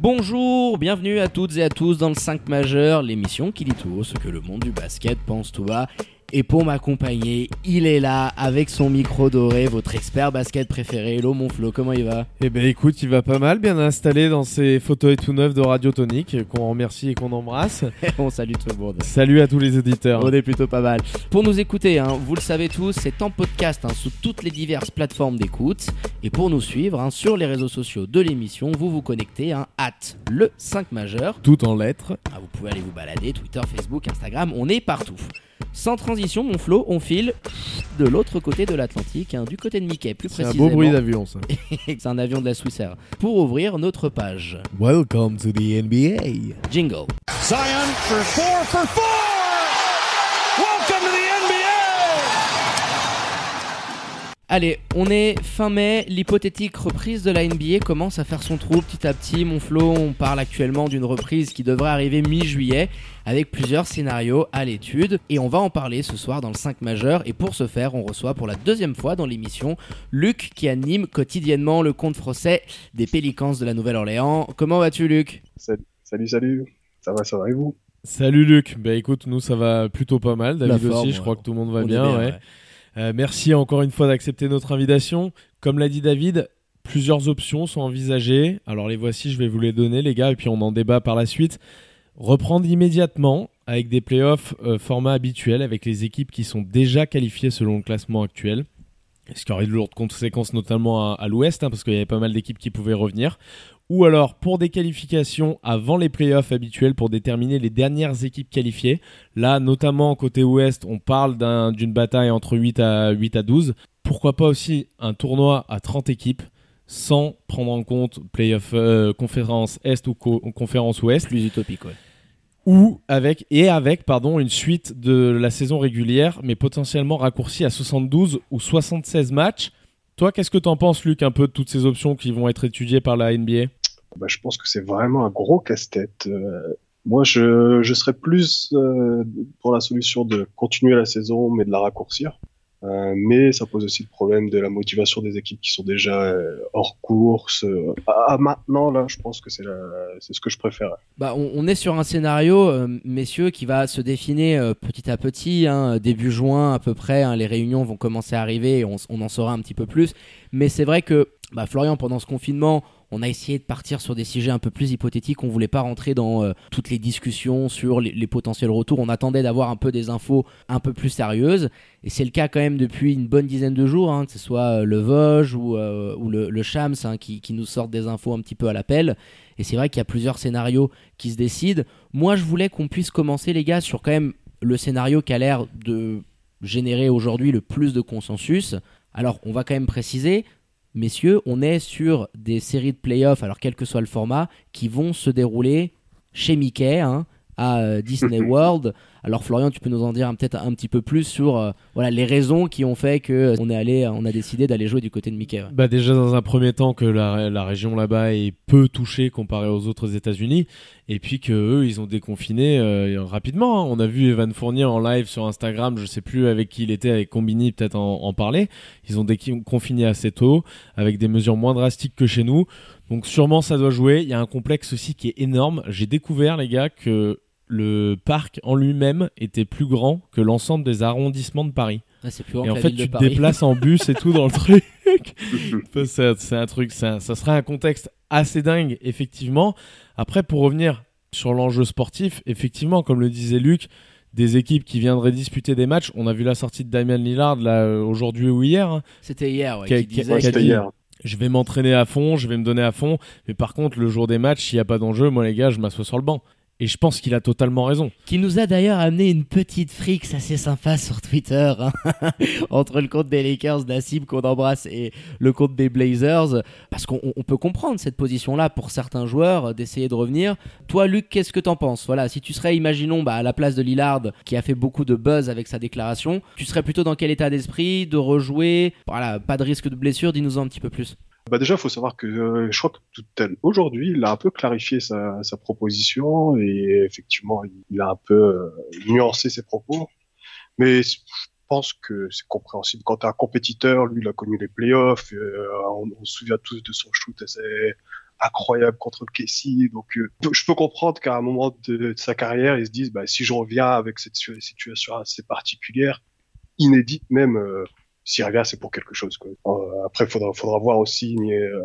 Bonjour, bienvenue à toutes et à tous dans le 5 majeur, l'émission qui dit tout haut ce que le monde du basket pense tout bas. Et pour m'accompagner, il est là avec son micro doré, votre expert basket préféré. Hello mon Flo, comment il va? Eh ben écoute, il va pas mal, bien installé dans ses fauteuils tout neufs de Radio Tonique, qu'on remercie et qu'on embrasse. On salue tout le monde. Salut à tous les auditeurs. On est plutôt pas mal. Pour nous écouter, hein, vous le savez tous, c'est en podcast hein, sous toutes les diverses plateformes d'écoute. Et pour nous suivre hein, sur les réseaux sociaux de l'émission, vous vous connectez à le 5 majeur. Tout en lettres. Ah, vous pouvez aller vous balader, Twitter, Facebook, Instagram, on est partout. Sans transition, mon Flo, on file de l'autre côté de l'Atlantique, hein, du côté de Mickey, plus C'est précisément. un beau bruit d'avion ça. C'est un avion de la Swissair. Pour ouvrir notre page. Welcome to the NBA. Jingle. Zion for four for four. Welcome to the NBA. Allez, on est fin mai, l'hypothétique reprise de la NBA commence à faire son trou petit à petit. Mon Flo, on parle actuellement d'une reprise qui devrait arriver mi-juillet avec plusieurs scénarios à l'étude et on va en parler ce soir dans le 5 majeur et pour ce faire, on reçoit pour la deuxième fois dans l'émission Luc qui anime quotidiennement le compte français des Pélicans de la Nouvelle-Orléans. Comment vas-tu Luc? Salut, salut, salut. Ça va, ça va et vous? Salut Luc. Bah écoute, nous ça va plutôt pas mal. David forme, aussi, je ouais. crois que tout le monde va bien. ouais. ouais. Euh, merci encore une fois d'accepter notre invitation. Comme l'a dit David, plusieurs options sont envisagées. Alors les voici, je vais vous les donner les gars, et puis on en débat par la suite. Reprendre immédiatement avec des playoffs euh, format habituel avec les équipes qui sont déjà qualifiées selon le classement actuel. Ce qui aurait de lourdes conséquences notamment à, l'ouest, hein, parce qu'il y avait pas mal d'équipes qui pouvaient revenir. Ou alors pour des qualifications avant les playoffs habituels pour déterminer les dernières équipes qualifiées. Là, notamment côté ouest, on parle d'un- d'une bataille entre 8 à, 8 à 12. Pourquoi pas aussi un tournoi à 30 équipes sans prendre en compte playoff euh, conférence Est ou co- conférence Ouest Plus utopique, ouais. Ou avec et avec pardon une suite de la saison régulière mais potentiellement raccourcie à 72 ou 76 matchs. Toi, qu'est-ce que t'en penses Luc un peu de toutes ces options qui vont être étudiées par la NBA bah, Je pense que c'est vraiment un gros casse-tête. Euh, moi, je, je serais plus euh, pour la solution de continuer la saison, mais de la raccourcir. Euh, mais ça pose aussi le problème de la motivation des équipes qui sont déjà euh, hors course. Euh, à, maintenant, là, je pense que c'est ce que je préfère. Bah, on, est sur un scénario, messieurs, qui va se définir petit à petit. hein, début juin à peu près, hein, les réunions vont commencer à arriver et on, on en saura un petit peu plus. Mais c'est vrai que, bah, Florian, pendant ce confinement, on a essayé de partir sur des sujets un peu plus hypothétiques. On voulait pas rentrer dans euh, toutes les discussions sur les, potentiels retours. On attendait d'avoir un peu des infos un peu plus sérieuses. Et c'est le cas quand même depuis une bonne dizaine de jours, hein, que ce soit euh, le Vosges ou, euh, ou le, le Shams hein, qui, qui nous sortent des infos un petit peu à l'appel. Et c'est vrai qu'il y a plusieurs scénarios qui se décident. Moi, je voulais qu'on puisse commencer, les gars, sur quand même le scénario qui a l'air de générer aujourd'hui le plus de consensus. Alors, on va quand même préciser, messieurs, on est sur des séries de playoffs, alors quel que soit le format, qui vont se dérouler chez Mickey, hein, à euh, Disney World. Alors Florian, tu peux nous en dire peut-être un petit peu plus sur euh, voilà les raisons qui ont fait que euh, on est allé, on a décidé d'aller jouer du côté de Mickey. Bah déjà dans un premier temps que la, la région là-bas est peu touchée comparée aux autres États-Unis et puis que eux ils ont déconfiné euh, rapidement. hein. On a vu Evan Fournier en live sur Instagram, je sais plus avec qui il était, avec Combini peut-être en, en parler. Ils ont déconfiné assez tôt avec des mesures moins drastiques que chez nous. Donc sûrement ça doit jouer. Il y a un complexe aussi qui est énorme. J'ai découvert les gars que le parc en lui-même était plus grand que l'ensemble des arrondissements de Paris. Ah, c'est plus grand Et que en la fait, ville de tu te déplaces en bus et tout dans le truc. C'est c'est un truc, c'est un- ça serait un contexte assez dingue, effectivement. Après, pour revenir sur l'enjeu sportif, effectivement, comme le disait Luc, des équipes qui viendraient disputer des matchs. On a vu la sortie de Damian Lillard là euh, aujourd'hui ou hier. hein. C'était hier, ouais, qui disait dit- hier. Je vais m'entraîner à fond, je vais me donner à fond. Mais par contre, le jour des matchs, s'il n'y a pas d'enjeu, moi les gars, je m'assois sur le banc. Et je pense qu'il a totalement raison. Qui nous a d'ailleurs amené une petite frixe assez sympa sur Twitter hein, entre le compte des Lakers d'Assib qu'on embrasse et le compte des Blazers. Parce qu'on on peut comprendre cette position-là pour certains joueurs euh, d'essayer de revenir. Toi, Luc, qu'est-ce que t'en penses? Voilà, si tu serais, imaginons, bah, à la place de Lillard qui a fait beaucoup de buzz avec sa déclaration, tu serais plutôt dans quel état d'esprit de rejouer? Voilà, pas de risque de blessure, dis-nous un petit peu plus. Bah déjà, il faut savoir que euh, je crois que tout aujourd'hui, il a un peu clarifié sa, sa proposition et effectivement, il a un peu euh, nuancé ses propos. Mais je pense que c'est compréhensible. Quand tu un compétiteur, lui, il a connu les playoffs. Euh, on, on, se souvient tous de son shoot assez incroyable contre le Casey. Donc, euh, je peux comprendre qu'à un moment de, de, sa carrière, il se dise, bah, si je reviens avec cette situation assez particulière, inédite même, euh, s'il revient, c'est pour quelque chose. Quoi. Euh, après, faudra, faudra voir aussi euh,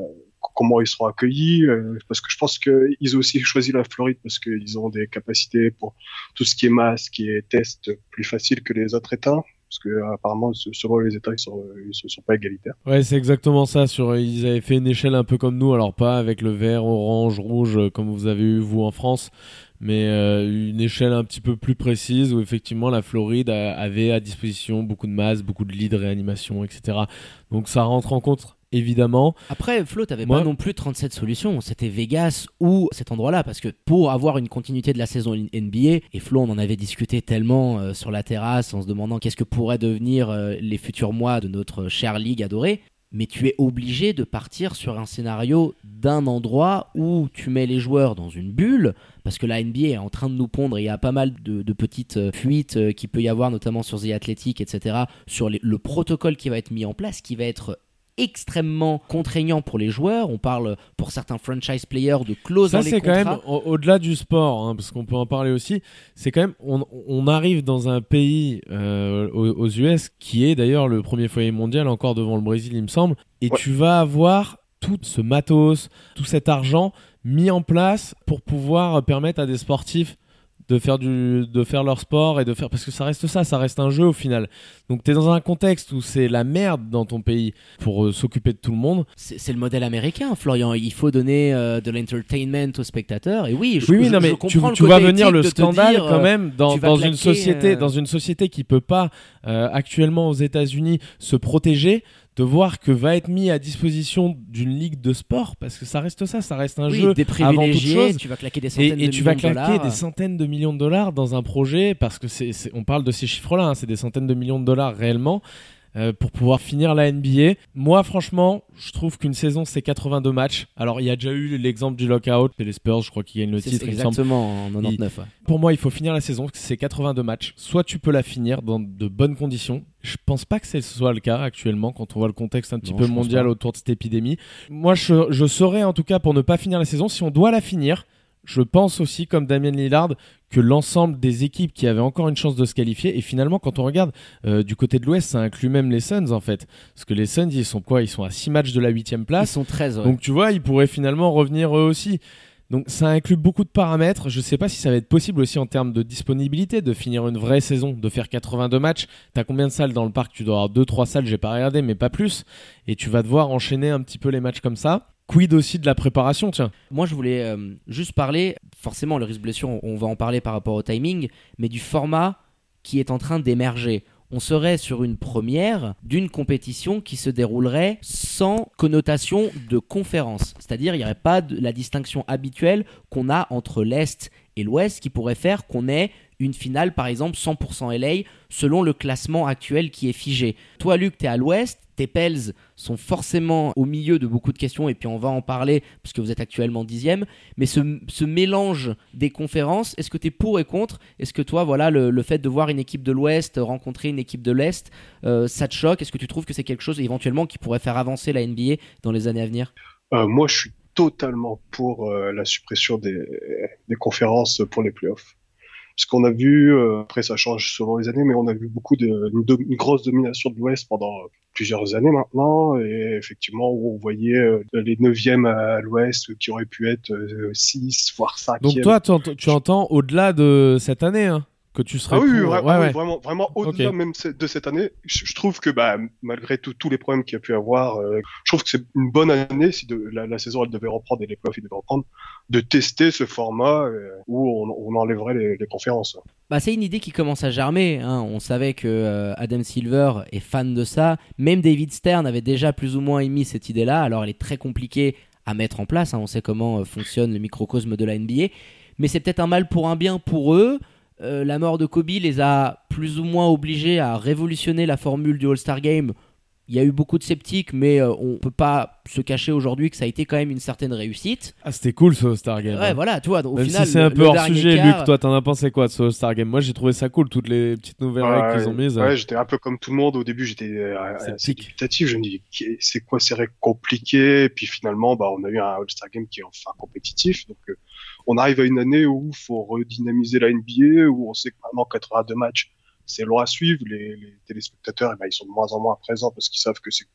comment ils seront accueillis, euh, parce que je pense qu'ils ont aussi choisi la Floride parce qu'ils ont des capacités pour tout ce qui est masque et test plus facile que les autres États. Parce que apparemment, selon les États, ils sont, ils sont pas égalitaires. Ouais, c'est exactement ça. Sur, ils avaient fait une échelle un peu comme nous, alors pas avec le vert, orange, rouge, comme vous avez eu vous en France, mais euh, une échelle un petit peu plus précise où effectivement la Floride a, avait à disposition beaucoup de masse, beaucoup de lits de réanimation, etc. Donc ça rentre en compte évidemment. Après, Flo, t'avais pas non plus 37 solutions. C'était Vegas ou cet endroit-là. Parce que pour avoir une continuité de la saison NBA, et Flo, on en avait discuté tellement euh, sur la terrasse en se demandant qu'est-ce que pourraient devenir euh, les futurs mois de notre chère ligue adorée. Mais tu es obligé de partir sur un scénario d'un endroit où tu mets les joueurs dans une bulle, parce que la NBA est en train de nous pondre, il y a pas mal de, petites euh, fuites euh, qui peut y avoir, notamment sur The Athletic, etc., sur le protocole qui va être mis en place, qui va être extrêmement contraignant pour les joueurs. On parle pour certains franchise players de clauses Ça, dans les c'est quand même au- au-delà du sport, hein, parce qu'on peut en parler aussi. C'est quand même, on, on arrive dans un pays euh, aux, aux US qui est d'ailleurs le premier foyer mondial, encore devant le Brésil, il me semble. Et Ouais. tu vas avoir tout ce matos, tout cet argent mis en place pour pouvoir permettre à des sportifs de faire du de faire leur sport et de faire parce que ça reste ça ça reste un jeu au final donc tu es dans un contexte où c'est la merde dans ton pays pour euh, s'occuper de tout le monde C'est le modèle américain, Florian. Il faut donner euh, de l'entertainment aux spectateurs. Et oui, je, oui, oui, je- non, je mais tu, vois venir le scandale dire, quand euh, même dans, dans claquer, une société, euh, dans une société qui peut pas actuellement aux États-Unis se protéger, de voir que va être mis à disposition d'une ligue de sport, parce que ça reste ça, ça reste un oui, jeu des avant toute chose. tu vas claquer des Et, centaines et de tu vas millions de claquer dollars. des centaines de millions de dollars dans un projet parce que c'est, c'est- on parle de ces chiffres-là, hein, c'est des centaines de millions de dollars réellement euh, pour pouvoir finir la NBA. Moi, franchement, je trouve qu'une saison c'est 82 matchs. Alors, il y a déjà eu l'exemple du lockout, c'est les Spurs, je crois qu'ils gagnent le titre. exactement en 99. ouais. Pour moi, il faut finir la saison, c'est 82 matchs. Soit tu peux la finir dans de bonnes conditions. Je pense pas que ce soit le cas actuellement quand on voit le contexte un petit Non, peu mondial autour de cette épidémie. Moi, je, je serais en tout cas pour ne pas finir la saison. Si on doit la finir, je pense aussi, comme Damien Lillard, que l'ensemble des équipes qui avaient encore une chance de se qualifier, et finalement, quand on regarde euh, du côté de l'Ouest, ça inclut même les Suns en fait. Parce que les Suns, ils sont quoi? Ils sont à 6 matchs de la 8 Ils place. sont 13. ouais. Donc tu vois, ils pourraient finalement revenir eux aussi. Donc ça inclut beaucoup de paramètres. Je sais pas si ça va être possible aussi en termes de disponibilité de finir une vraie saison, de faire 82 matchs. T'as combien de salles dans le parc? Tu dois avoir 2-3 salles, j'ai pas regardé, mais pas plus. Et tu vas devoir enchaîner un petit peu les matchs comme ça. Quid aussi de la préparation, tiens. Moi, je voulais euh, juste parler, forcément, le risque de blessure, on, va en parler par rapport au timing, mais du format qui est en train d'émerger. On serait sur une première d'une compétition qui se déroulerait sans connotation de conférence. C'est-à-dire, il n'y aurait pas la distinction habituelle qu'on a entre l'Est et l'Ouest qui pourrait faire qu'on ait une finale, par exemple, 100% LA selon le classement actuel qui est figé. Toi, Luc, tu es à l'Ouest, tes Pels sont forcément au milieu de beaucoup de questions, et puis on va en parler puisque vous êtes actuellement dixième. Mais ce, mélange des conférences, est-ce que tu es pour et contre? Est-ce que toi, voilà, le, le fait de voir une équipe de l'Ouest rencontrer une équipe de l'Est, euh, ça te choque? Est-ce que tu trouves que c'est quelque chose éventuellement qui pourrait faire avancer la NBA dans les années à venir? Euh, moi, je suis totalement pour euh, la suppression des, des conférences pour les playoffs. Parce qu'on a vu, euh, après ça change selon les années, mais on a vu beaucoup de, une, une grosse domination de l'Ouest pendant plusieurs années maintenant, et effectivement on voyait euh, les neuvièmes à l'Ouest qui auraient pu être euh, 6 voire 5 Donc toi, tu, tu entends au-delà de cette année. Hein. Que tu serais Ah oui, pour- oui, vra- ouais, ouais. vraiment, vraiment au-delà même de cette année. Je, je trouve que bah, malgré tout- tous les problèmes qu'il y a pu avoir, euh, je trouve que c'est une bonne année si de, la, la saison elle devait reprendre et les playoffs ils devaient reprendre, de tester ce format euh, où on, on enlèverait les, les conférences. Bah, c'est une idée qui commence à germer. hein. On savait que euh, Adam Silver est fan de ça. Même David Stern avait déjà plus ou moins émis cette idée-là. Alors elle est très compliquée à mettre en place. hein. On sait comment euh, fonctionne le microcosme de la NBA. Mais c'est peut-être un mal pour un bien pour eux. Euh, la mort de Kobe les a plus ou moins obligés à révolutionner la formule du All-Star Game. Il y a eu beaucoup de sceptiques, mais euh, on peut pas se cacher aujourd'hui que ça a été quand même une certaine réussite. Ah, c'était cool ce All-Star Game. Ouais, hein. voilà, tu vois, au Même final, si c'est le- un peu le hors sujet, quart- Luc, toi t'en as pensé quoi de ce All-Star Game? Moi j'ai trouvé ça cool, toutes les petites nouvelles règles qu'ils ont mises. Ouais, j'étais un peu comme tout le monde. Au début, j'étais euh, assez dubitatif. Je me dis, c'est quoi ces règles compliquées? Et puis finalement, bah, on a eu un All-Star Game qui est enfin compétitif. Donc, euh, on arrive à une année où il faut redynamiser la NBA, où on sait que maintenant 82 matchs, c'est long à suivre. Les, téléspectateurs, eh ben, ils sont de moins en moins présents parce qu'ils savent que c'est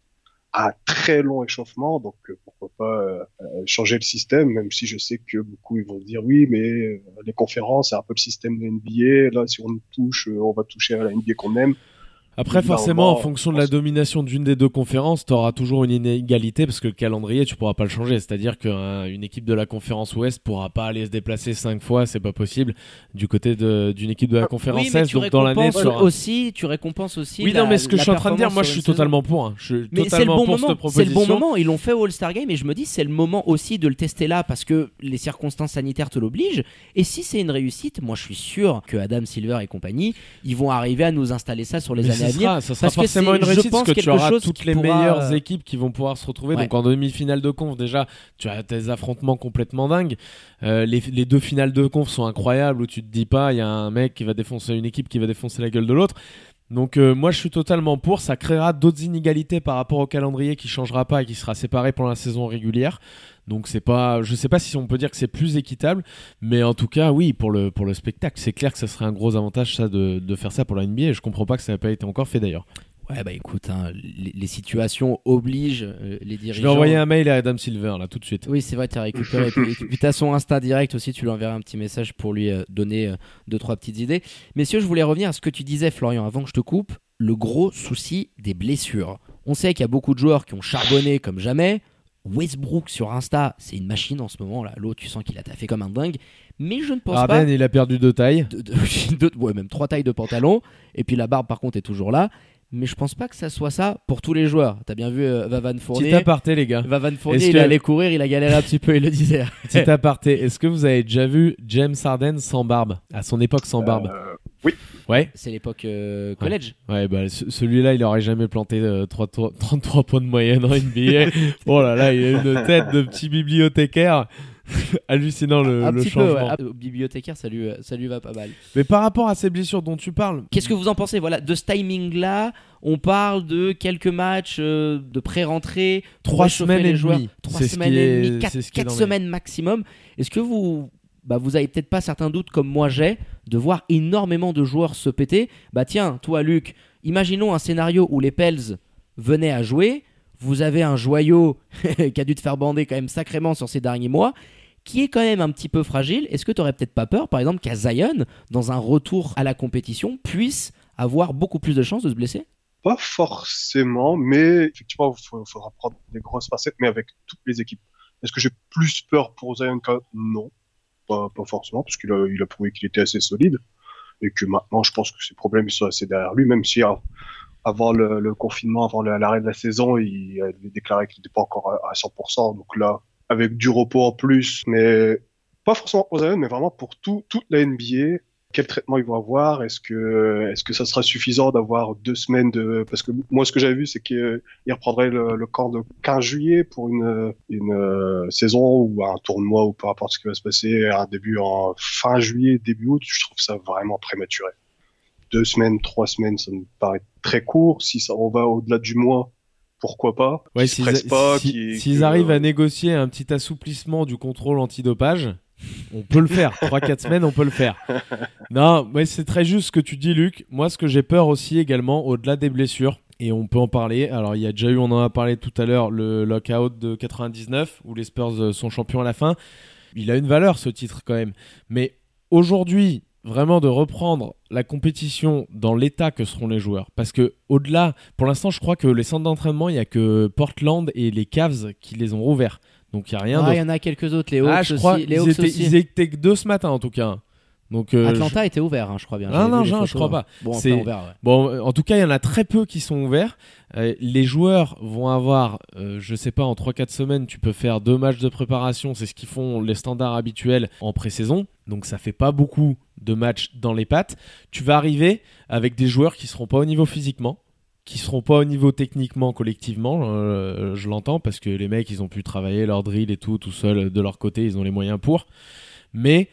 un très long échauffement. Donc, euh, pourquoi pas euh, changer le système, même si je sais que beaucoup ils vont dire oui, mais euh, les conférences, c'est un peu le système de NBA. Là, si on touche, euh, on va toucher à la NBA qu'on aime. Après, Évidemment, forcément, en fonction de la domination d'une des deux conférences, tu auras toujours une inégalité parce que le calendrier, tu pourras pas le changer. C'est-à-dire qu'une équipe de la conférence Ouest pourra pas aller se déplacer cinq fois, c'est pas possible. Du côté d'une équipe de la conférence oui, mais Est, tu donc dans l'année, récompenses tu auras- aussi, tu récompenses aussi. Oui, la- non, mais ce que je suis en train de dire, moi, je suis saison. totalement pour. hein. Je suis Mais c'est le totalement bon pour moment. cette C'est le proposition. bon moment. Ils l'ont fait au All-Star Game et je me dis c'est le moment aussi de le tester là parce que les circonstances sanitaires te l'obligent. Et si c'est une réussite, moi je suis sûr que Adam Silver et compagnie, ils vont arriver à nous installer ça sur les Mais années à ça sera, forcément une réussite parce que tu auras toutes les meilleures euh, équipes qui vont pouvoir se retrouver. Donc en demi-finale de conf, déjà, tu as des affrontements complètement dingues. Euh, les, les deux finales de conf sont incroyables où tu te dis pas, il y a un mec qui va défoncer une équipe qui va défoncer la gueule de l'autre. Donc euh, moi je suis totalement pour, ça créera d'autres inégalités par rapport au calendrier qui changera pas et qui sera séparé pendant la saison régulière. Donc c'est pas je sais pas si on peut dire que c'est plus équitable, mais en tout cas oui pour le pour le spectacle, c'est clair que ça serait un gros avantage ça de, de faire ça pour la NBA et je comprends pas que ça n'a pas été encore fait d'ailleurs. Ouais, bah écoute, hein, les, les situations obligent euh, les dirigeants. Je vais envoyer un mail à Adam Silver là tout de suite. Oui, c'est vrai, tu as récupéré. et puis, puis t'as son Insta direct aussi, tu lui enverras un petit message pour lui euh, donner euh, deux, trois petites idées. Messieurs, je voulais revenir à ce que tu disais, Florian, avant que je te coupe. Le gros souci des blessures. On sait qu'il y a beaucoup de joueurs qui ont charbonné comme jamais. Westbrook sur Insta, c'est une machine en ce moment. là. L'autre, tu sens qu'il a taffé comme un dingue. Mais je ne pense pas. Arden il a perdu deux tailles. de- de- de- ouais, même trois tailles de pantalon. Et puis la barbe, par contre, est toujours là. Mais je pense pas que ça soit ça pour tous les joueurs. T'as bien vu euh, Vavan Petit Fournier. aparté les gars. Vavan Fournier, Est-ce il que- allait courir, il a galéré un petit peu, il le disait. Petit aparté. Est-ce que vous avez déjà vu James Harden sans barbe? À son époque sans barbe. Euh, Ouais. C'est l'époque euh, collège. Ouais, bah ce- celui-là, il aurait jamais planté euh, 3 tours- 33 points de moyenne en NBA. oh là là, il a une tête de petit bibliothécaire. Hallucinant le, un le petit peu, ouais. changement. Ah, Au bibliothécaire, ça lui, ça lui va pas mal. Mais par rapport à ces blessures dont tu parles, Qu'est-ce que vous en pensez Voilà, de ce timing-là, on parle de quelques matchs euh, de pré-rentrée, Trois semaines les et joueurs. demie. Trois semaines et demie, quatre, est les- semaines maximum. Est-ce que vous, bah, vous avez peut-être pas certains doutes comme moi j'ai de voir énormément de joueurs se péter? Bah tiens, toi Luc, imaginons un scénario où les Pels venaient à jouer. Vous avez un joyau qui a dû te faire bander quand même sacrément sur ces derniers mois, qui est quand même un petit peu fragile. Est-ce que tu aurais peut-être pas peur, par exemple, qu'à Zion, dans un retour à la compétition, puisse avoir beaucoup plus de chances de se blesser? Pas forcément, mais effectivement, il faudra prendre des grosses facettes, mais avec toutes les équipes. Est-ce que j'ai plus peur pour Zion que non pas, forcément, parce qu'il a, prouvé qu'il était assez solide et que maintenant, je pense que ses problèmes sont assez derrière lui, même si avant le, confinement, avant l'arrêt de la saison, il avait déclaré qu'il n'était pas encore à, à 100%. Donc là, avec du repos en plus, mais pas forcément pour Zion, mais vraiment pour tout, toute la NBA. Quel traitement ils vont avoir? Est-ce que est-ce que ça sera suffisant d'avoir deux semaines de parce que moi ce que j'avais vu c'est qu'ils reprendraient le, le camp de 15 juillet pour une une euh, saison ou un tournoi ou peu importe ce qui va se passer un début en fin juillet début août. Je trouve ça vraiment prématuré. Deux semaines trois semaines ça me paraît très court. Si ça on va au-delà du mois pourquoi pas ouais, s'ils si- que- arrivent à négocier un petit assouplissement du contrôle antidopage, on peut le faire. 3-4 semaines, on peut le faire. Non, mais c'est très juste ce que tu dis, Luc. Moi, ce que j'ai peur aussi également, au-delà des blessures, et on peut en parler. Alors, il y a déjà eu, on en a parlé tout à l'heure, le lockout de 99, où les Spurs euh, sont champions à la fin. Il a une valeur, ce titre, quand même. Mais aujourd'hui, vraiment de reprendre la compétition dans l'état que seront les joueurs. Parce que au-delà, pour l'instant, je crois que les centres d'entraînement, il y a que Portland et les Cavs qui les ont rouverts. Donc il y a rien Ah, il y en a quelques autres. Les Hawks Ah, je crois aussi. Les ils Hawks étaient, aussi. ils étaient que deux ce matin en tout cas. Donc euh, Atlanta était ouvert, hein, je crois bien. Ah non, les Jean, je photos, crois hein. pas. Bon, enfin, ouvert, ouais. Bon, en tout cas, il y en a très peu qui sont ouverts. Euh, les joueurs vont avoir, euh, je sais pas, en 3-4 semaines, tu peux faire deux matchs de préparation. C'est ce qu'ils font les standards habituels en pré-saison. Donc ça fait pas beaucoup de matchs dans les pattes. Tu vas arriver avec des joueurs qui seront pas au niveau physiquement, qui seront pas au niveau techniquement, collectivement. euh, je l'entends parce que les mecs, ils ont pu travailler leur drill et tout, tout seuls de leur côté. Ils ont les moyens pour. Mais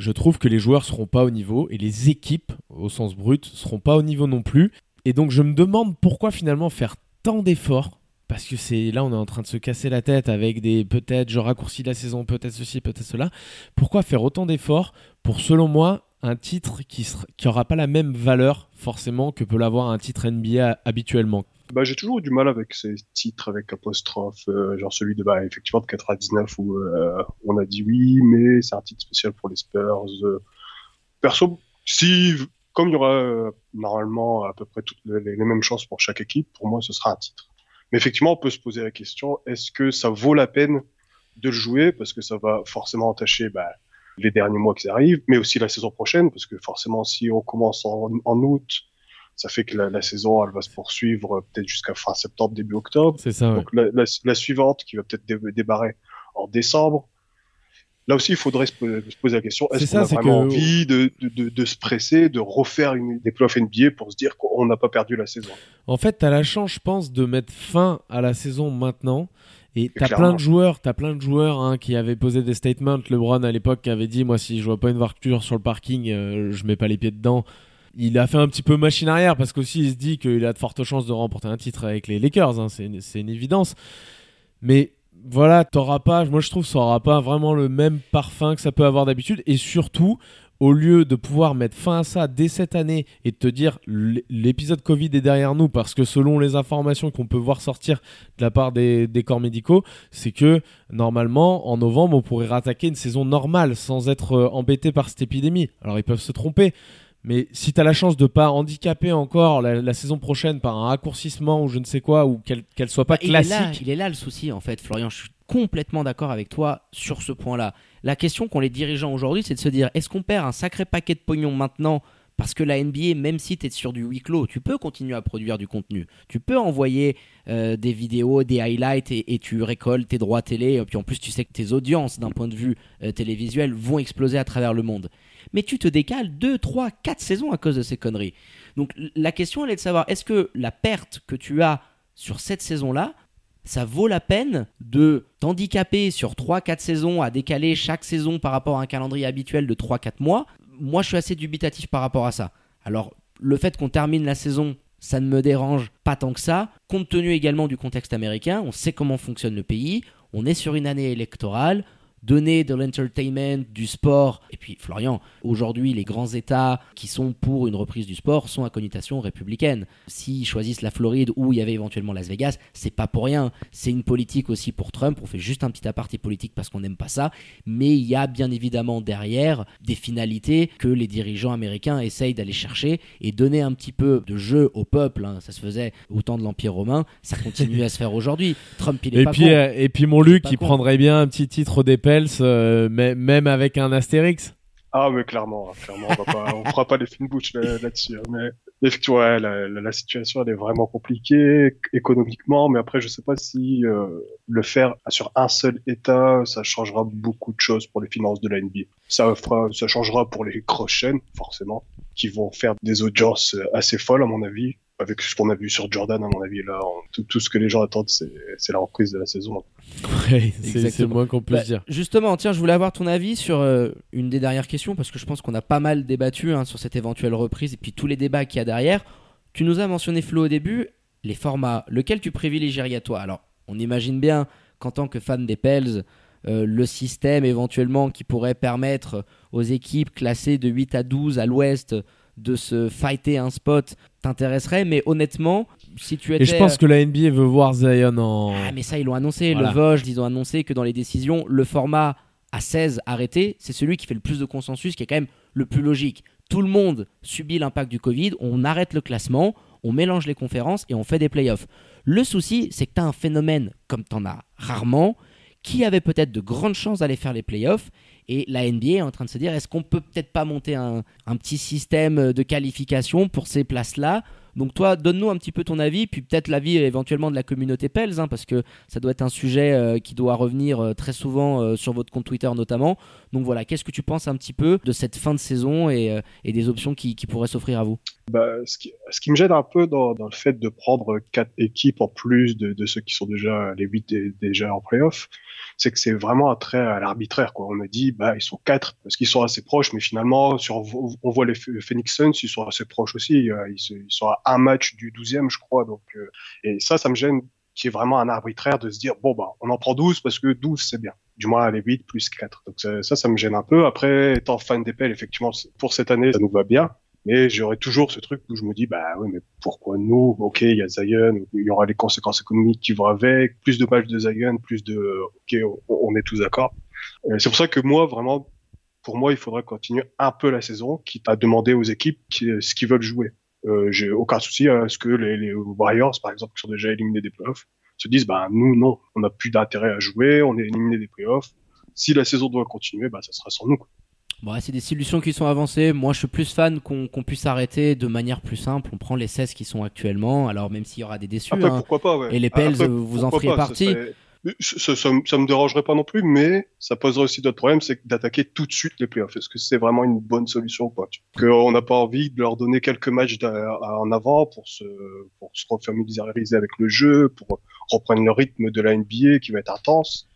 je trouve que les joueurs seront pas au niveau et les équipes, au sens brut, seront pas au niveau non plus. Et donc je me demande pourquoi finalement faire tant d'efforts. Parce que c'est là, on est en train de se casser la tête avec des peut-être je raccourcis la saison, peut-être ceci, peut-être cela. Pourquoi faire autant d'efforts pour, selon moi, un titre qui sera- qui aura pas la même valeur forcément que peut l'avoir un titre NBA habituellement? Bah, j'ai toujours eu du mal avec ces titres avec apostrophe, euh, genre celui de bah, effectivement de 99 où euh, on a dit oui, mais c'est un titre spécial pour les Spurs. euh. Perso, si comme il y aura euh, normalement à peu près toutes les, les mêmes chances pour chaque équipe, pour moi ce sera un titre. Mais effectivement, on peut se poser la question est-ce que ça vaut la peine de le jouer? Parce que ça va forcément entacher bah, les derniers mois qui arrivent, mais aussi la saison prochaine parce que forcément si on commence en, en août ça fait que la, la saison, elle va se poursuivre euh, peut-être jusqu'à fin septembre, début octobre. C'est ça. ouais. Donc la, la, la suivante, qui va peut-être dé- débarrer en décembre. Là aussi, il faudrait se, po- se poser la question est-ce qu'on a vraiment que- envie de, de, de, de se presser, de refaire une, des playoffs NBA pour se dire qu'on n'a pas perdu la saison? En fait, tu as la chance, je pense, de mettre fin à la saison maintenant. Et tu as clairement. plein de joueurs, t'as plein de joueurs hein, qui avaient posé des statements. LeBron à l'époque qui avait dit moi si je vois pas une voiture sur le parking, euh, je mets pas les pieds dedans. Il a fait un petit peu machine arrière parce qu'aussi il se dit qu'il a de fortes chances de remporter un titre avec les Lakers, hein, c'est une, évidence. Mais voilà, t'auras pas, moi je trouve ça aura pas vraiment le même parfum que ça peut avoir d'habitude et surtout au lieu de pouvoir mettre fin à ça dès cette année et de te dire l'épisode Covid est derrière nous parce que selon les informations qu'on peut voir sortir de la part des, des corps médicaux, c'est que normalement en novembre on pourrait rattaquer une saison normale sans être euh, embêté par cette épidémie. Alors ils peuvent se tromper. Mais si tu as la chance de pas handicaper encore la, la saison prochaine par un raccourcissement ou je ne sais quoi, ou qu'elle qu'elle soit pas Bah, il, est là, classique, il est là le souci en fait, Florian. Je suis complètement d'accord avec toi sur ce point-là. La question qu'ont les dirigeants aujourd'hui, c'est de se dire est-ce qu'on perd un sacré paquet de pognon maintenant parce que la NBA, même si tu es sur du huis clos, tu peux continuer à produire du contenu. Tu peux envoyer euh, des vidéos, des highlights et, et tu récoltes tes droits télé. Et puis en plus, tu sais que tes audiences d'un point de vue euh, télévisuel vont exploser à travers le monde. Mais tu te décales 2, 3, 4 saisons à cause de ces conneries. Donc la question, elle est de savoir est-ce que la perte que tu as sur cette saison-là, ça vaut la peine de t'handicaper sur 3-4 saisons à décaler chaque saison par rapport à un calendrier habituel de 3-4 mois? Moi, je suis assez dubitatif par rapport à ça. Alors, le fait qu'on termine la saison, ça ne me dérange pas tant que ça, compte tenu également du contexte américain, on sait comment fonctionne le pays, on est sur une année électorale, donner de l'entertainment, du sport. Et puis, Florian, aujourd'hui, les grands États qui sont pour une reprise du sport sont à connotation républicaine. S'ils choisissent la Floride où il y avait éventuellement Las Vegas, c'est pas pour rien. C'est une politique aussi pour Trump. On fait juste un petit aparté politique parce qu'on n'aime pas ça. Mais il y a bien évidemment derrière des finalités que les dirigeants américains essayent d'aller chercher et donner un petit peu de jeu au peuple. hein. Ça se faisait au temps de l'Empire romain. Ça continue à se faire aujourd'hui. Trump, il est Et pas puis, con. euh, et puis mon Luc, il prendrait bien un petit titre des Pels, euh, même avec un Astérix. Ah, mais clairement, hein, clairement, on va pas, on fera pas les fines bouches là- là-dessus. hein, mais effectivement, la, situation elle est vraiment compliquée économiquement, mais après, je sais pas si euh, le faire sur un seul État, ça changera beaucoup de choses pour les finances de la NBA. Ça fera, ça changera pour les grosses chaînes, forcément, qui vont faire des audiences assez folles, à mon avis. Avec ce qu'on a vu sur Jordan, à mon avis, là, on- tout, tout ce que les gens attendent, c'est la reprise de la saison. Ouais, c'est- le Exactement. moins qu'on peut Bah, dire. Justement, tiens, je voulais avoir ton avis sur euh, une des dernières questions parce que je pense qu'on a pas mal débattu hein, sur cette éventuelle reprise et puis tous les débats qu'il y a derrière. Tu nous as mentionné Flo au début, les formats, lequel tu privilégierais toi? Alors, on imagine bien qu'en tant que fan des Pels, euh, le système éventuellement qui pourrait permettre aux équipes classées de 8 à 12 à l'ouest de se fighter un spot t'intéresserait, mais honnêtement, si tu étais... Et je pense que la NBA veut voir Zion en. Ah, mais ça, ils l'ont annoncé. Voilà. Le Vosges, ils ont annoncé que dans les décisions, le format à 16 arrêtés, c'est celui qui fait le plus de consensus, qui est quand même le plus logique. Tout le monde subit l'impact du Covid, on arrête le classement, on mélange les conférences et on fait des playoffs. Le souci, c'est que tu as un phénomène comme tu en as rarement, qui avait peut-être de grandes chances d'aller faire les playoffs. Et la NBA est en train de se dire est-ce qu'on peut peut-être pas monter un, un petit système de qualification pour ces places-là? Donc toi, donne-nous un petit peu ton avis, puis peut-être l'avis éventuellement de la communauté Pels, hein, parce que ça doit être un sujet euh, qui doit revenir euh, très souvent euh, sur votre compte Twitter notamment. Donc voilà, qu'est-ce que tu penses un petit peu de cette fin de saison et, des options qui, pourraient s'offrir à vous? Bah, ce, qui, me gêne un peu dans, le fait de prendre quatre équipes en plus de, de ceux qui sont déjà les huit déjà en playoff, c'est que c'est vraiment un trait à l'arbitraire. On a dit, bah, ils sont quatre parce qu'ils sont assez proches, mais finalement, sur, on voit les Phoenix Suns, ils sont assez proches aussi. Ils, ils sont à un match du 12e, je crois. Donc, euh, et ça, ça me gêne qui est vraiment un arbitraire de se dire, bon, bah, on en prend 12 parce que 12, c'est bien. Du moins, les 8 plus 4. Donc ça, ça, me gêne un peu. Après, étant fan des pelles, effectivement, pour cette année, ça nous va bien. Mais j'aurais toujours ce truc où je me dis, bah oui, mais pourquoi nous? Ok, il y a Zion, il y aura les conséquences économiques qui vont avec, plus de matchs de Zion, plus de, ok, on, est tous d'accord. C'est pour ça que moi, vraiment, pour moi, il faudrait continuer un peu la saison, quitte à demander aux équipes ce qu'ils veulent jouer. Euh, J'ai aucun souci à ce que les, les, Warriors, par exemple, qui sont déjà éliminés des playoffs, se disent, bah nous, non, on n'a plus d'intérêt à jouer, on est éliminé des playoffs. Si la saison doit continuer, bah ça sera sans nous. Quoi. Bon, c'est des solutions qui sont avancées. Moi, je suis plus fan qu'on puisse arrêter de manière plus simple. On prend les 16 qui sont actuellement. Alors, même s'il y aura des déçus. Après, hein. pourquoi pas, ouais. Et les Pels, vous en feriez partie. Ça, ça, ça, me dérangerait pas non plus, mais ça poserait aussi d'autres problèmes, c'est d'attaquer tout de suite les playoffs. Est-ce que c'est vraiment une bonne solution ou pas Qu'on n'a pas envie de leur donner quelques matchs en avant pour se, pour se refamiliariser avec le jeu, pour reprendre le rythme de la NBA qui va être intense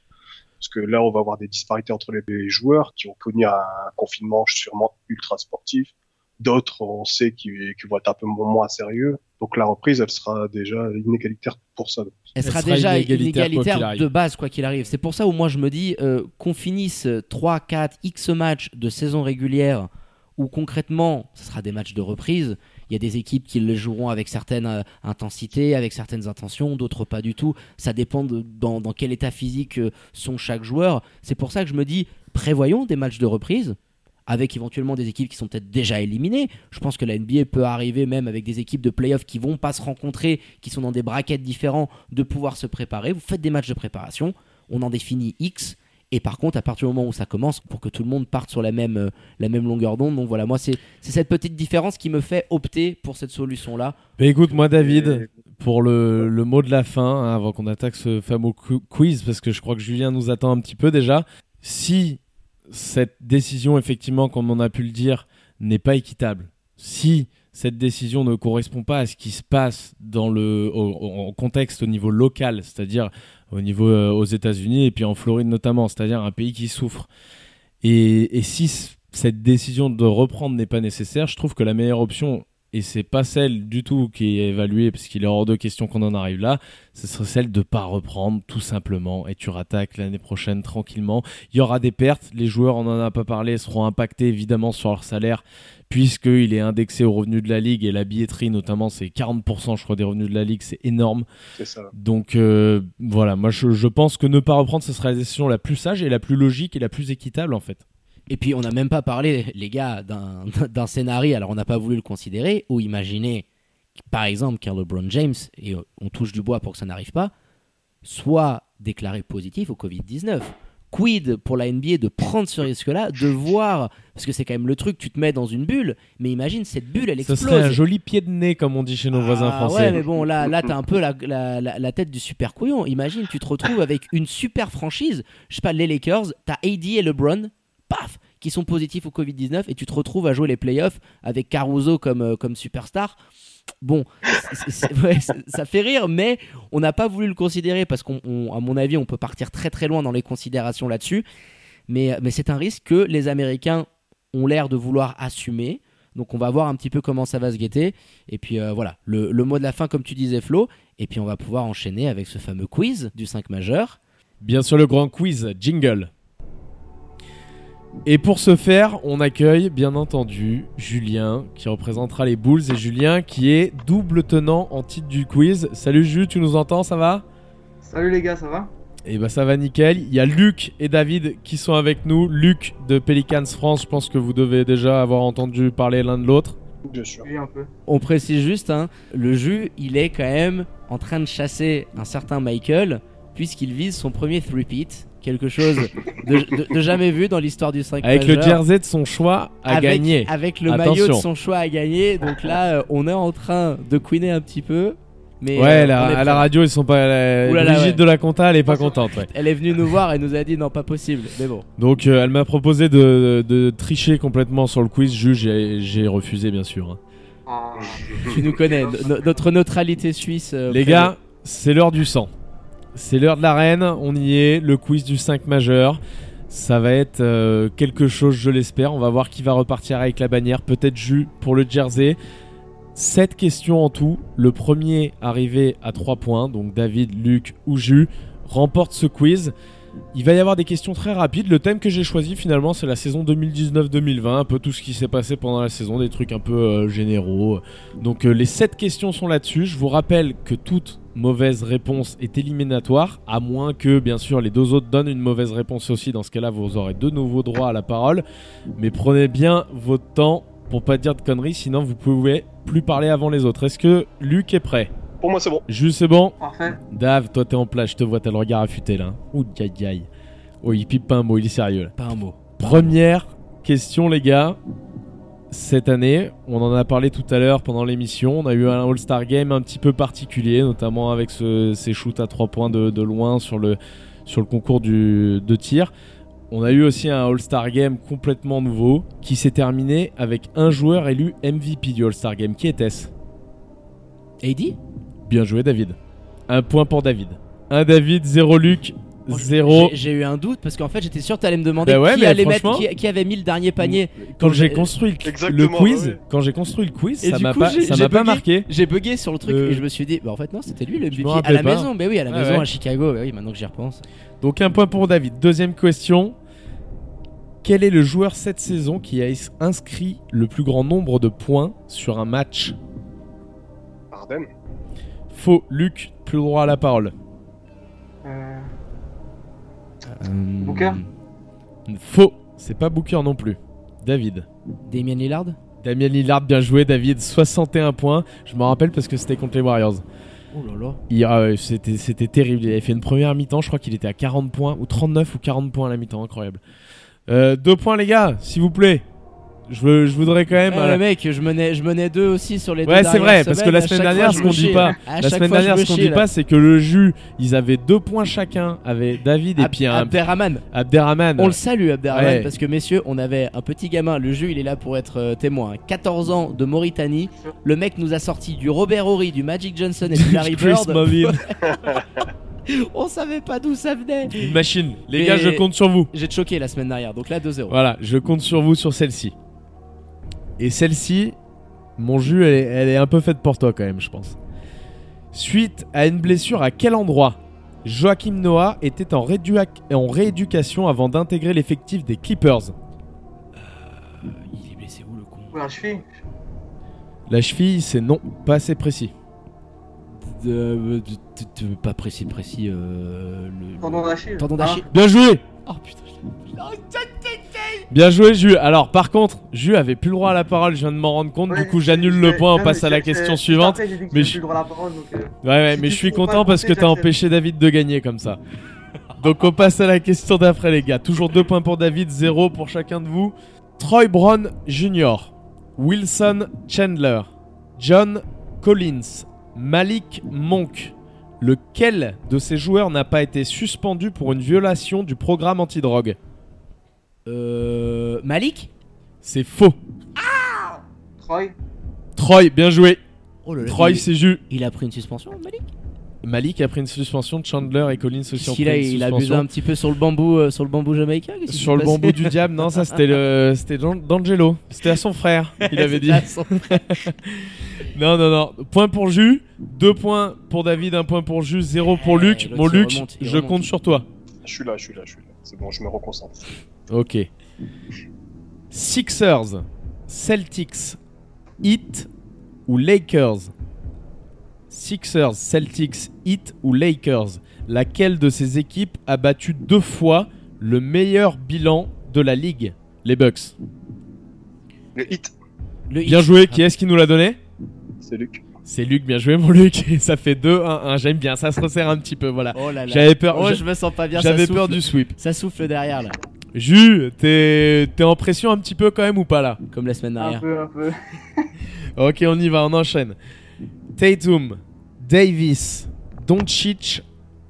parce que là, on va avoir des disparités entre les joueurs qui ont connu un confinement sûrement ultra sportif. D'autres, on sait, qui, vont être un peu moins sérieux. Donc la reprise, elle sera déjà inégalitaire pour ça. Elle, sera, déjà inégalitaire, de base, quoi qu'il arrive. C'est pour ça où moi je me dis euh, qu'on finisse 3, 4, X matchs de saison régulière où concrètement, ce sera des matchs de reprise il y a des équipes qui le joueront avec certaines euh, intensités, avec certaines intentions, d'autres pas du tout. Ça dépend de dans, quel état physique euh, sont chaque joueur. C'est pour ça que je me dis, prévoyons des matchs de reprise avec éventuellement des équipes qui sont peut-être déjà éliminées. Je pense que la NBA peut arriver même avec des équipes de playoffs qui vont pas se rencontrer, qui sont dans des brackets différents, de pouvoir se préparer. Vous faites des matchs de préparation, on en définit X, et par contre, à partir du moment où ça commence, pour que tout le monde parte sur la même, euh, la même longueur d'onde, donc voilà, moi, c'est cette petite différence qui me fait opter pour cette solution-là. Mais écoute, moi, David, pour le, le, mot de la fin, hein, avant qu'on attaque ce fameux quiz, parce que je crois que Julien nous attend un petit peu déjà, si cette décision, effectivement, comme on a pu le dire, n'est pas équitable, si cette décision ne correspond pas à ce qui se passe dans au, contexte au niveau local, c'est-à-dire au niveau euh, aux États-Unis et puis en Floride notamment, c'est-à-dire un pays qui souffre. Et, si cette décision de reprendre n'est pas nécessaire, je trouve que la meilleure option, et c'est pas celle du tout qui est évaluée, parce qu'il est hors de question qu'on en arrive là, ce serait celle de pas reprendre tout simplement, et tu rattaques l'année prochaine tranquillement. Il y aura des pertes, les joueurs, on en a pas parlé, seront impactés évidemment sur leur salaire, puisqu'il est indexé aux revenus de la ligue et la billetterie notamment c'est 40% je crois des revenus de la ligue. C'est énorme. Ça. Donc euh, voilà. Moi je, pense que ne pas reprendre ce sera la décision la plus sage et la plus logique et la plus équitable en fait et puis on n'a même pas parlé les gars d'un scénario alors on n'a pas voulu le considérer ou imaginez par exemple qu'un LeBron James et on touche du bois pour que ça n'arrive pas soit déclaré positif au Covid-19 quid pour la NBA de prendre ce risque-là, de voir, parce que c'est quand même le truc, tu te mets dans une bulle, mais imagine cette bulle, elle explose. Ce serait un joli pied de nez, comme on dit chez nos ah, voisins français. Ouais, mais bon, là, là t'as un peu la, la, tête du super couillon. Imagine, tu te retrouves avec une super franchise, je sais pas, les Lakers, t'as AD et LeBron, qui sont positifs au Covid-19, et tu te retrouves à jouer les playoffs avec Caruso comme, euh, comme superstar. Bon, ça fait rire, mais on n'a pas voulu le considérer parce qu'à mon avis, on peut partir très très loin dans les considérations là-dessus. Mais, mais c'est un risque que les Américains ont l'air de vouloir assumer. Donc on va voir un petit peu comment ça va se guetter. Et puis euh, voilà, le, le, mot de la fin, comme tu disais Flo. Et puis on va pouvoir enchaîner avec ce fameux quiz du 5 majeur. Bien sûr, le grand quiz, jingle. Et pour ce faire, on accueille bien entendu Julien qui représentera les Bulls et Julien qui est double tenant en titre du quiz. Salut Jules, tu nous entends, ça va? Salut les gars, ça va? Et bah ça va nickel. Il y a Luc et David qui sont avec nous. Luc de Pelicans France, je pense que vous devez déjà avoir entendu parler l'un de l'autre. Bien sûr. Oui, un peu. On précise juste, hein, le jus, il est quand même en train de chasser un certain Michael, puisqu'il vise son premier three-peat, quelque chose de, de- de jamais vu dans l'histoire du 5 Avec le jersey de son choix à avec, gagner. Avec le Attention. maillot de son choix à gagner. Donc là, euh, on est en train de queener un petit peu. Mais Ouais, euh, la- à la radio, ils sont pas. la- Brigitte ouais. de la compta, elle est pas contente. ouais. Elle est venue nous voir et nous a dit non, pas possible. Mais bon. Donc, euh, elle m'a proposé de, de tricher complètement sur le quiz. Juge, j'ai refusé, bien sûr. hein. Tu nous connais, no- notre neutralité suisse. Les gars, c'est l'heure du sang. C'est l'heure de l'arène, on y est, le quiz du 5 majeur. Ça va être euh, quelque chose, je l'espère. On va voir qui va repartir avec la bannière. Peut-être Jus pour le jersey. 7 questions en tout. Le premier arrivé à 3 points, donc David, Luc ou Jus, remporte ce quiz. Il va y avoir des questions très rapides. Le thème que j'ai choisi finalement, c'est la saison 2019-2020, un peu tout ce qui s'est passé pendant la saison, des trucs un peu euh, généraux. Donc euh, les 7 questions sont là-dessus. Je vous rappelle que toute mauvaise réponse est éliminatoire, à moins que bien sûr les deux autres donnent une mauvaise réponse aussi. Dans ce cas-là, vous aurez de nouveau droit à la parole. Mais prenez bien votre temps pour pas dire de conneries, sinon vous pouvez plus parler avant les autres. Est-ce que Luc est prêt? Pour moi, c'est bon. Juste c'est bon? Parfait. Dave, toi t'es en place, je te vois, t'as le regard affûté là. Ouh, aïe aïe. Oh, il pipe pas un mot, il est sérieux là. Pas un mot. Première question, les gars. Cette année, on en a parlé tout à l'heure pendant l'émission. On a eu un All-Star Game un petit peu particulier, notamment avec ce- ces shoots à 3 points de, de loin sur le, sur le concours du, de tir. On a eu aussi un All-Star Game complètement nouveau qui s'est terminé avec un joueur élu MVP du All-Star Game. Qui était-ce AD Bien joué, David. Un point pour David. Un David, zéro Luc, zéro. J'ai eu un doute parce qu'en fait j'étais sûr que t'allais me demander Bah ouais, qui, mais allait mettre, franchement- qui, qui avait mis le dernier panier. Quand j'ai construit le- quiz, ouais. quand j'ai construit le quiz, Et ça m'a pas, ça pas marqué. J'ai bugué sur le truc Euh. et je me suis dit, bah en fait non, c'était lui le MVP à la pas. maison. Mais oui, à la maison ouais. à Chicago. Bah oui, maintenant que j'y repense. Donc un point pour David. Deuxième question. Quel est le joueur cette saison qui a inscrit le plus grand nombre de points sur un match? Arden. Faux. Luc, plus droit à la parole. Euh, Booker Faux. C'est pas Booker non plus. David. Damien Lillard Damien Lillard, bien joué. David, 61 points. Je m'en rappelle parce que c'était contre les Warriors. Oh là là. Ah c'était terrible. Il avait fait une première mi-temps. Je crois qu'il était à 40 points ou 39 ou 40 points à la mi-temps. Incroyable. Euh, deux points, les gars, s'il vous plaît. Je, veux, je voudrais quand même. Eh, euh, mec, je menais, je menais deux aussi sur les deux Ouais, c'est vrai, parce que la semaine dernière, fois, ce qu'on dit pas, la semaine fois, dernière, ce qu'on dit là. pas, c'est que le jus, ils avaient deux points chacun, avec David et puis un Abderrahman. Abderrahman. On le salue, Abderrahman, Ouais. parce que messieurs, on avait un petit gamin. Le jeu, il est là pour être euh, témoin. 14 ans de Mauritanie. Le mec nous a sorti du Robert Horry, du Magic Johnson et du Larry Chris Bird. On savait pas d'où ça venait. Une machine. Les Mais- gars, je compte sur vous. J'ai choqué la semaine dernière, donc là 2-0. Voilà, je compte sur vous sur celle-ci. Et celle-ci, mon jus, elle est, elle est un peu faite pour toi quand même, je pense. Suite à une blessure, à quel endroit Joachim Noah était en, rééducation avant d'intégrer l'effectif des Clippers? Il est blessé où le con? La cheville La cheville, c'est non, pas assez précis. De- de- de- de- Pas précis, précis. euh, le- Tendon d'Achille. Tendon d'Achille. Bien joué Oh putain. je- Bien joué, Jus. Alors, par contre, Jus avait plus le droit à la parole, je viens de m'en rendre compte. Ouais, du coup, j'annule le point, on non, passe à la question suivante. que mais je- plus le droit à la parole, donc, euh, Ouais, ouais, Si mais je suis content parce que t'as empêché David de gagner comme ça. Donc, on passe à la question d'après, les gars. Toujours deux points pour David, zéro pour chacun de vous. Troy Brown Jr., Wilson Chandler, John Collins, Malik Monk. Lequel de ces joueurs n'a pas été suspendu pour une violation du programme antidrogue? Euh. Malik C'est faux. Troy. Troy, bien joué. Oh là là, Troy, il, c'est Jus. il a pris une suspension, Malik Malik a pris une suspension, Chandler et Collins aussi ont Parce qu'il a, pris une il a abusé suspension. un petit peu sur le bambou, euh, sur le bambou jamaïcain qu'est-ce qui Sur s'est le passé bambou du diable, non, ça c'était le, c'était D'An- d'Angelo. C'était à son frère, il avait dit. Son- Non, non, non. Point pour Jus, deux points pour David, un point pour Jus, zéro pour Ouais, Luc. l'autre, Mon il Luc, remonte, il je remonte. compte sur toi. Je suis là, je suis là, je suis là. C'est bon, je me reconcentre. Ok. Sixers, Celtics, Heat ou Lakers? Sixers, Celtics, Heat ou Lakers? Laquelle de ces équipes a battu deux fois le meilleur bilan de la ligue? Les Bucks. Le hit, Le Bien Heat. joué, qui est-ce qui nous l'a donné? C'est Luc. C'est Luc, bien joué mon Luc. Ça fait 2-1-1, j'aime bien, ça se resserre un petit peu, voilà. Oh là là. J'avais peur, Oh, je me sens pas bien. j'avais peur du sweep. Ça souffle derrière là, Jus, t'es t'es en pression un petit peu quand même ou pas là? Comme la semaine Un dernière. peu, un peu. Ok, on y va, on enchaîne. Tatum, Davis, Doncic,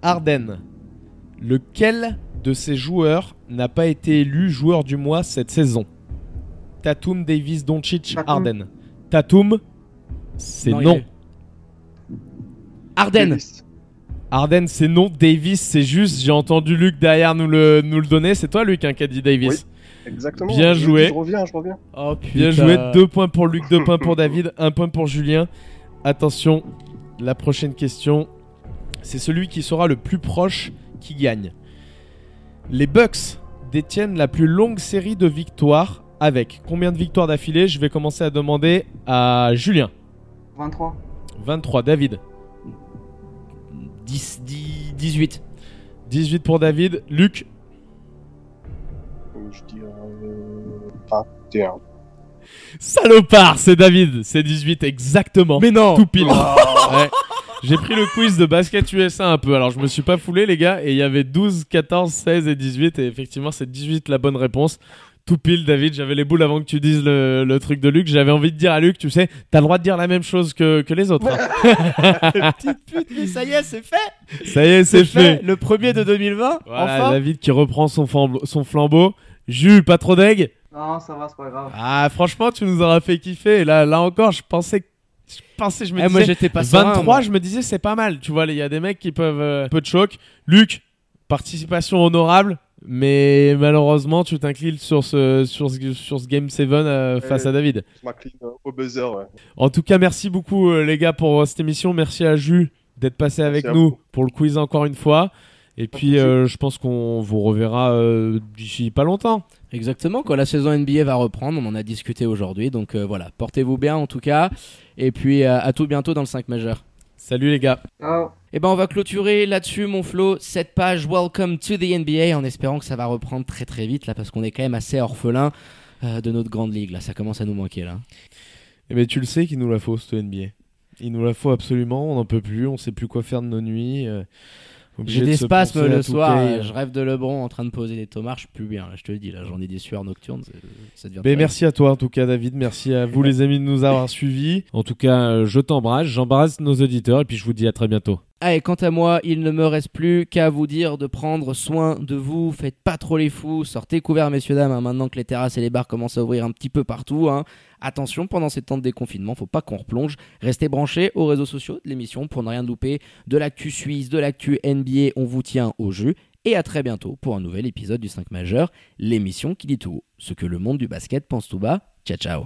Harden. Lequel de ces joueurs n'a pas été élu joueur du mois cette saison? Tatum, Davis, Doncic, Tatum. Harden. Tatum, c'est Non, non. Arden. Davis. Harden, c'est non. Davis, c'est juste. J'ai entendu Luc derrière nous le, nous le donner. C'est toi, Luc, hein, qui a dit Davis. Exactement. Bien Je- joué. Je reviens, je reviens. Oh. Bien joué. Deux points pour Luc, deux points pour David, un point pour Julien. Attention, la prochaine question, c'est celui qui sera le plus proche qui gagne. Les Bucks détiennent la plus longue série de victoires avec combien de victoires d'affilée? Je vais commencer à demander à Julien. 23. 23, David. 10, 10, 18. 18 pour David. Luc. Je dirais euh, 21. Salopard, c'est David. C'est 18 exactement. Mais non. Tout pile. Ouais. J'ai pris le quiz de basket USA un peu. Alors, je me suis pas foulé, les gars. Et il y avait 12, 14, 16 et 18. Et effectivement, c'est 18 la bonne réponse. Tout pile, David. J'avais les boules avant que tu dises le, le truc de Luc. J'avais envie de dire à Luc, tu sais, t'as le droit de dire la même chose que, que les autres. hein. Petite pute, mais ça y est, c'est fait. Ça y est, c'est fait. Le premier de 2020. Voilà, enfin. David qui reprend son, flambeau- son flambeau. Jus, pas trop d'aigle. Non, ça va, c'est pas grave. Ah, franchement, tu nous auras fait kiffer. Et là, là encore, je pensais, je pensais, je me Eh, moi disais, j'étais pas serein, 23, moi. je me disais c'est pas mal. Tu vois, il y a des mecs qui peuvent euh, un peu de choc. Luc, participation honorable, mais malheureusement, tu t'inclines sur ce, sur ce, sur ce Game 7 euh, face à David. Je m'incline euh, au buzzer. Ouais. En tout cas, merci beaucoup euh, les gars pour euh, cette émission. Merci à Jus d'être passé avec nous vous. pour le quiz encore une fois. Et puis, euh, je pense qu'on vous reverra euh, d'ici pas longtemps. Exactement, quand la saison NBA va reprendre, on en a discuté aujourd'hui. Donc euh, voilà, portez-vous bien en tout cas. Et puis euh, à tout bientôt dans le 5 majeur. Salut les gars. Ciao. Et ben on va clôturer là-dessus mon Flo cette page Welcome to the NBA en espérant que ça va reprendre très très vite là parce qu'on est quand même assez orphelin euh, de notre grande ligue là, ça commence à nous manquer là. Eh ben, tu le sais qu'il nous la faut, cette NBA. Il nous la faut absolument, on n'en peut plus, on sait plus quoi faire de nos nuits. euh, J'ai de des se spasmes le soir, euh, je rêve de Lebron en train de poser des tomards, je suis plus bien là, je te le dis là, j'en ai des sueurs nocturnes, ça devient Ben, terrible. merci à toi en tout cas David, merci à vous les amis de nous avoir suivis. En tout cas, je t'embrasse, j'embrasse nos auditeurs et puis je vous dis à très bientôt. Ah, et quant à moi, il ne me reste plus qu'à vous dire de prendre soin de vous. Faites pas trop les fous. Sortez couverts, messieurs, dames, hein, maintenant que les terrasses et les bars commencent à ouvrir un petit peu partout. hein. Attention, pendant ces temps de déconfinement, faut pas qu'on replonge. Restez branchés aux réseaux sociaux de l'émission pour ne rien louper. De l'actu suisse, de l'actu NBA, on vous tient au jeu. Et à très bientôt pour un nouvel épisode du 5 majeur, l'émission qui dit tout ce que le monde du basket pense tout bas. Ciao, ciao.